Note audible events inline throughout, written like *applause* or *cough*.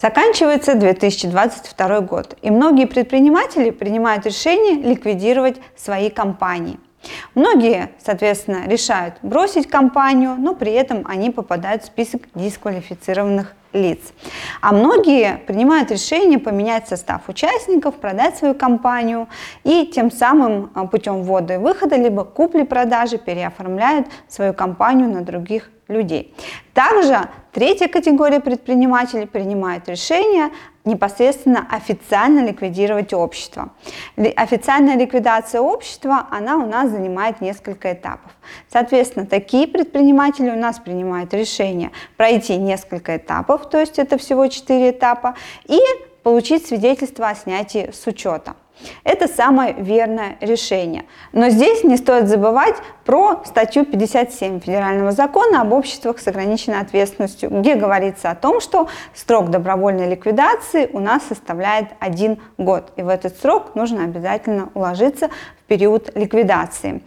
Заканчивается 2022 год, и многие предприниматели принимают решение ликвидировать свои компании. Многие, соответственно, решают бросить компанию, но при этом они попадают в список дисквалифицированных лиц. А многие принимают решение поменять состав участников, продать свою компанию и тем самым а, путем ввода и выхода, либо купли-продажи переоформляют свою компанию на других людей. Также третья категория предпринимателей принимает решение непосредственно официально ликвидировать общество. Официальная ликвидация общества, она у нас занимает несколько этапов. Соответственно, такие предприниматели у нас принимают решение пройти несколько этапов, то есть это всего 4 этапа, и получить свидетельство о снятии с учета. Это самое верное решение. Но здесь не стоит забывать про статью 57 Федерального закона об обществах с ограниченной ответственностью, где говорится о том, что срок добровольной ликвидации у нас составляет один год. И в этот срок нужно обязательно уложиться в период ликвидации.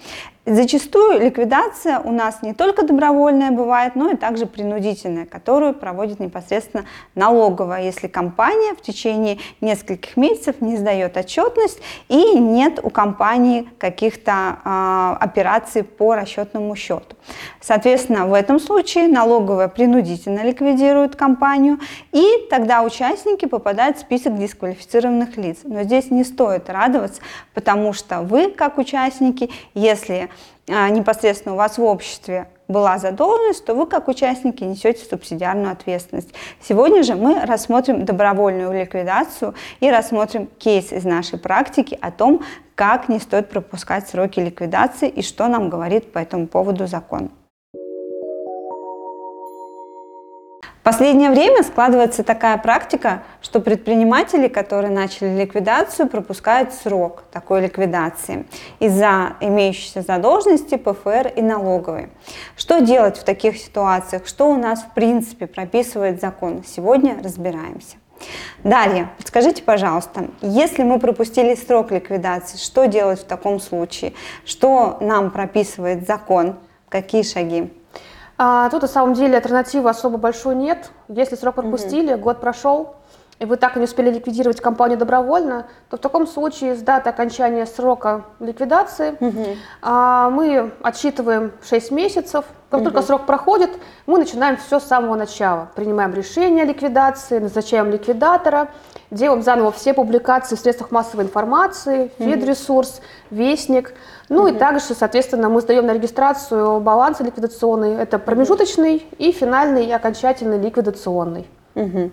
Зачастую ликвидация у нас не только добровольная бывает, но и также принудительная, которую проводит непосредственно налоговая, если компания в течение нескольких месяцев не сдает отчетность и нет у компании каких-то э, операций по расчетному счету. Соответственно, в этом случае налоговая принудительно ликвидирует компанию, и тогда участники попадают в список дисквалифицированных лиц. Но здесь не стоит радоваться, потому что вы, как участники, если а, непосредственно у вас в обществе была задолженность, то вы как участники несете субсидиарную ответственность. Сегодня же мы рассмотрим добровольную ликвидацию и рассмотрим кейс из нашей практики о том, как не стоит пропускать сроки ликвидации и что нам говорит по этому поводу закон. Последнее время складывается такая практика, что предприниматели, которые начали ликвидацию, пропускают срок такой ликвидации из-за имеющейся задолженности ПФР и налоговой. Что делать в таких ситуациях? Что у нас в принципе прописывает закон? Сегодня разбираемся. Дарья, подскажите, пожалуйста, если мы пропустили срок ликвидации, что делать в таком случае? Что нам прописывает закон? Какие шаги? А, тут на самом деле альтернативы особо большой нет. Если срок пропустили, угу. год прошел, и вы так и не успели ликвидировать компанию добровольно, то в таком случае с даты окончания срока ликвидации угу. а, мы отсчитываем 6 месяцев. Как угу. только срок проходит, мы начинаем все с самого начала. Принимаем решение о ликвидации, назначаем ликвидатора, делаем заново все публикации в средствах массовой информации, Федресурс, Вестник. Ну угу. и также, соответственно, мы сдаем на регистрацию баланс ликвидационный. Это промежуточный и финальный и окончательный ликвидационный. Угу.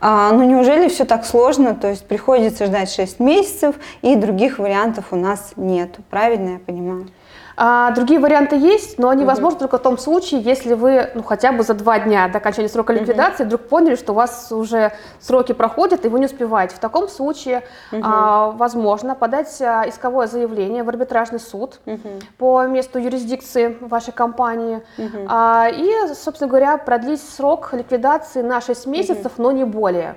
А, ну неужели все так сложно? То есть приходится ждать 6 месяцев и других вариантов у нас нет. Правильно я понимаю? А, другие варианты есть, но они угу. возможны только в том случае, если вы ну, хотя бы за два дня до окончания срока ликвидации угу. вдруг поняли, что у вас уже сроки проходят и вы не успеваете. В таком случае угу. а, возможно подать а, исковое заявление в арбитражный суд угу. по месту юрисдикции вашей компании угу. а, и, собственно говоря, продлить срок ликвидации на 6 месяцев, угу. но не более.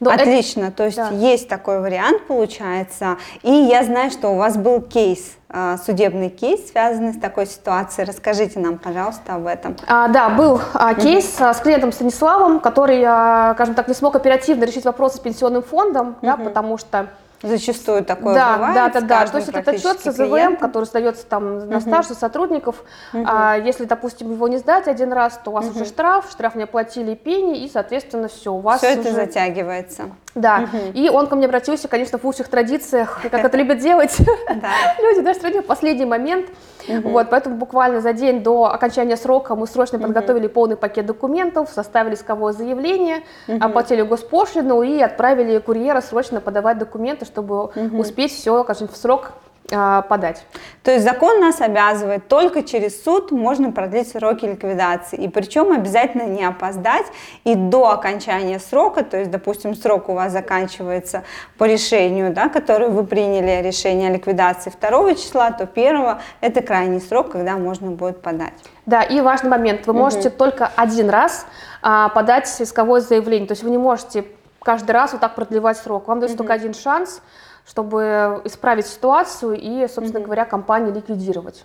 Но Отлично, это... то есть да. есть такой вариант, получается. И я знаю, что у вас был кейс, а, судебный кейс, связанный с такой ситуацией. Расскажите нам, пожалуйста, об этом. А, да, был а, кейс угу. с клиентом Станиславом, который, а, скажем так, не смог оперативно решить вопросы с пенсионным фондом, да, потому что Зачастую такое да, бывает. Да, да, да. То есть этот отчет с ЗВМ, который сдается там на стаж сотрудников, угу. а, если, допустим, его не сдать один раз, то у вас угу. уже штраф, штраф не оплатили пени, и, соответственно, все. У вас все уже... это затягивается. Да, угу. и он ко мне обратился, конечно, в лучших традициях, как это любят делать *laughs* люди, да, что в последний момент. Угу. Вот, поэтому буквально за день до окончания срока мы срочно угу. подготовили полный пакет документов, составили исковое заявление, угу. оплатили госпошлину и отправили курьера срочно подавать документы, чтобы угу. успеть все, скажем, в срок подать. То есть закон нас обязывает, только через суд можно продлить сроки ликвидации. И причем обязательно не опоздать и до окончания срока, то есть, допустим, срок у вас заканчивается по решению, да, которое вы приняли решение о ликвидации 2 числа, то 1 это крайний срок, когда можно будет подать. Да, и важный момент, вы можете угу. только один раз а, подать исковое заявление, то есть вы не можете каждый раз вот так продлевать срок. Вам дается угу. только один шанс, чтобы исправить ситуацию и, собственно говоря, компанию ликвидировать.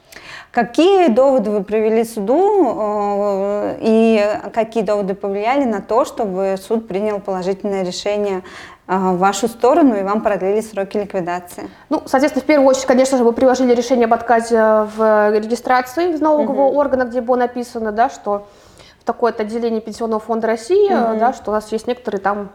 Какие доводы вы привели суду э, и какие доводы повлияли на то, чтобы суд принял положительное решение э, в вашу сторону и вам продлили сроки ликвидации? Ну, соответственно, в первую очередь, конечно же, мы приложили решение об отказе в регистрации в налогового угу. органа, где было написано, да, что в такое-то отделение Пенсионного фонда России, угу. да, что у нас есть некоторые там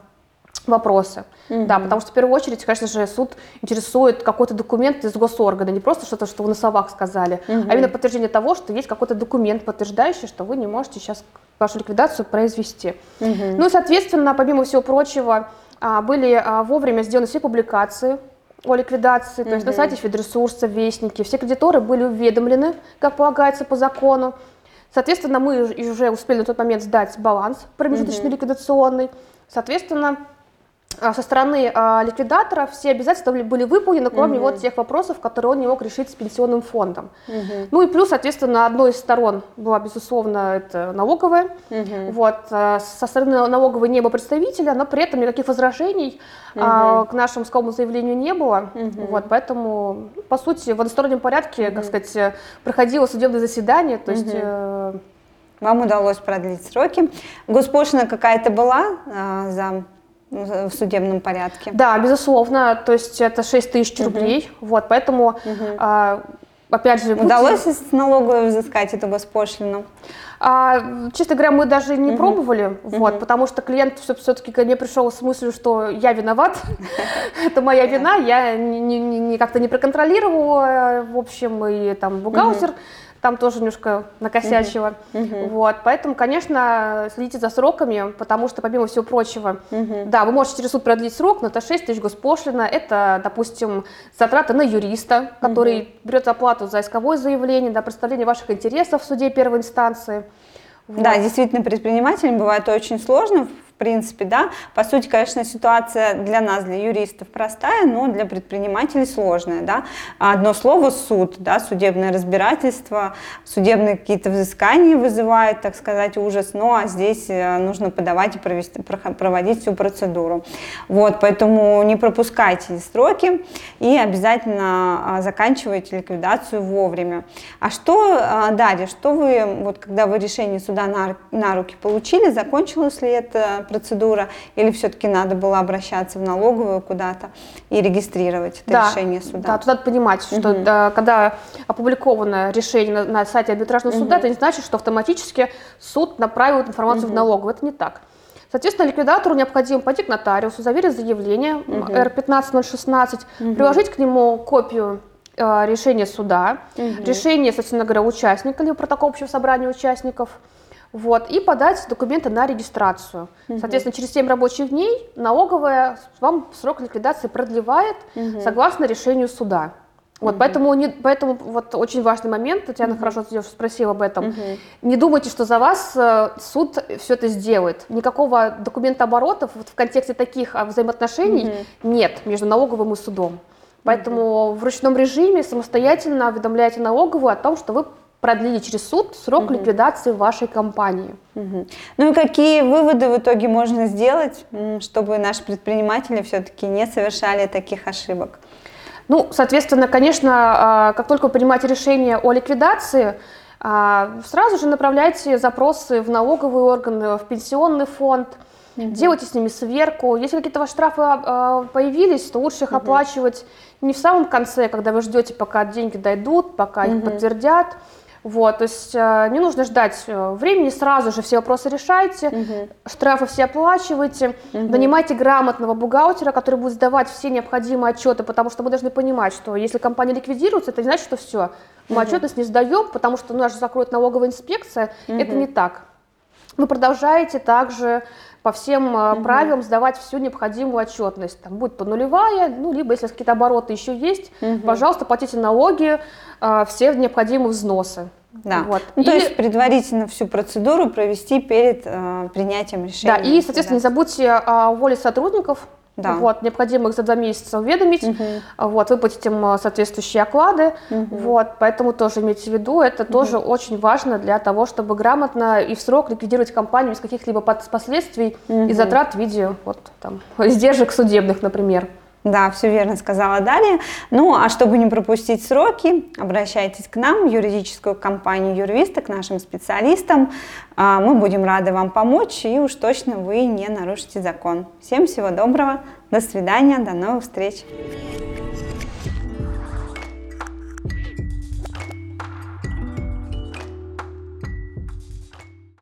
вопросы. Угу. Да, потому что в первую очередь, конечно же, суд интересует какой-то документ из госоргана, не просто что-то, что вы на словах сказали, угу. а именно подтверждение того, что есть какой-то документ, подтверждающий, что вы не можете сейчас вашу ликвидацию произвести. Угу. Ну и, соответственно, помимо всего прочего, а, были а, вовремя сделаны все публикации о ликвидации, то есть на сайте Федресурса, Вестники, все кредиторы были уведомлены, как полагается по закону. Соответственно, мы уже успели на тот момент сдать баланс промежуточный ликвидационный. Соответственно, со стороны а, ликвидатора все обязательства были выполнены, кроме угу. вот тех вопросов, которые он не мог решить с пенсионным фондом. Угу. Ну и плюс, соответственно, одной из сторон была, безусловно, это налоговая. Угу. Вот, а, со стороны налоговой не было представителя, но при этом никаких возражений угу. а, к нашему исковому заявлению не было. Угу. Вот, поэтому, по сути, в одностороннем порядке, угу. как сказать, проходило судебное заседание, то есть... Угу. Вам удалось продлить сроки. Госпошлина какая-то была а, за в судебном порядке. Да, безусловно, то есть это 6 тысяч рублей, угу. вот, поэтому, угу. а, опять же... Удалось будьте... с налоговой взыскать эту госпошлину? А, честно говоря, мы даже не угу. пробовали, угу. вот, потому что клиент все-таки ко мне пришел с мыслью, что я виноват, *laughs* это моя вина, я как-то не проконтролировала, в общем, и там бухгалтер там тоже немножко накосячила. Uh-huh. Вот, поэтому, конечно, следите за сроками, потому что, помимо всего прочего, uh-huh. да, вы можете через суд продлить срок, но это 6 тысяч госпошлина, это, допустим, затраты на юриста, который uh-huh. берет оплату за исковое заявление, да, представление ваших интересов в суде первой инстанции. Вот. Да, действительно, предпринимателям бывает очень сложно принципе, да. По сути, конечно, ситуация для нас, для юристов простая, но для предпринимателей сложная, да. Одно слово суд, да, судебное разбирательство, судебные какие-то взыскания вызывают, так сказать, ужас, ну а здесь э, нужно подавать и провести, проводить всю процедуру. Вот, поэтому не пропускайте сроки и обязательно а, заканчивайте ликвидацию вовремя. А что а, далее? Что вы, вот когда вы решение суда на, на руки получили, закончилось ли это процедура, или все-таки надо было обращаться в налоговую куда-то и регистрировать это да, решение суда? Да, тут надо понимать, что угу. да, когда опубликовано решение на, на сайте арбитражного угу. суда, это не значит, что автоматически суд направил информацию угу. в налоговую. Это не так. Соответственно, ликвидатору необходимо пойти к нотариусу, заверить заявление угу. R15016, угу. приложить к нему копию э, решения суда, угу. решение, собственно говоря, участника, либо протокол общего собрания участников – вот, и подать документы на регистрацию. Угу. Соответственно, через 7 рабочих дней налоговая вам срок ликвидации продлевает угу. согласно решению суда. Вот, угу. поэтому, не, поэтому вот очень важный момент, Татьяна угу. хорошо спросила об этом. Угу. Не думайте, что за вас э, суд все это сделает. Никакого документа оборотов вот в контексте таких а, взаимоотношений угу. нет между налоговым и судом. Поэтому угу. в ручном режиме самостоятельно уведомляйте налоговую о том, что вы продлили через суд срок угу. ликвидации вашей компании. Угу. Ну и какие выводы в итоге можно сделать, чтобы наши предприниматели все-таки не совершали таких ошибок? Ну, соответственно, конечно, а, как только вы принимаете решение о ликвидации, а, сразу же направляйте запросы в налоговые органы, в пенсионный фонд, угу. делайте с ними сверку. Если какие-то ваши штрафы а, появились, то лучше их угу. оплачивать не в самом конце, когда вы ждете, пока деньги дойдут, пока угу. их подтвердят, вот, то есть э, не нужно ждать э, времени, сразу же все вопросы решайте, угу. штрафы все оплачивайте, угу. нанимайте грамотного бухгалтера, который будет сдавать все необходимые отчеты, потому что мы должны понимать, что если компания ликвидируется, это не значит, что все, мы угу. отчетность не сдаем, потому что нас же закроет налоговая инспекция, угу. это не так. Вы продолжаете также по всем угу. правилам сдавать всю необходимую отчетность. Там будет по нулевая, ну, либо если какие-то обороты еще есть, угу. пожалуйста, платите налоги, а, все необходимые взносы. Да. Вот. Ну, и... То есть предварительно всю процедуру провести перед э, принятием решения. Да, и, соответственно, не забудьте о воле сотрудников, да. Вот, необходимо их за два месяца уведомить, угу. вот, выплатить им а, соответствующие оклады. Угу. Вот, поэтому тоже имейте в виду, это угу. тоже очень важно для того, чтобы грамотно и в срок ликвидировать компанию без каких-либо последствий угу. и затрат в виде вот, там, *laughs* издержек судебных, например. Да, все верно сказала Дарья. Ну, а чтобы не пропустить сроки, обращайтесь к нам, в юридическую компанию Юрвиста, к нашим специалистам. А, мы будем рады вам помочь, и уж точно вы не нарушите закон. Всем всего доброго, до свидания, до новых встреч.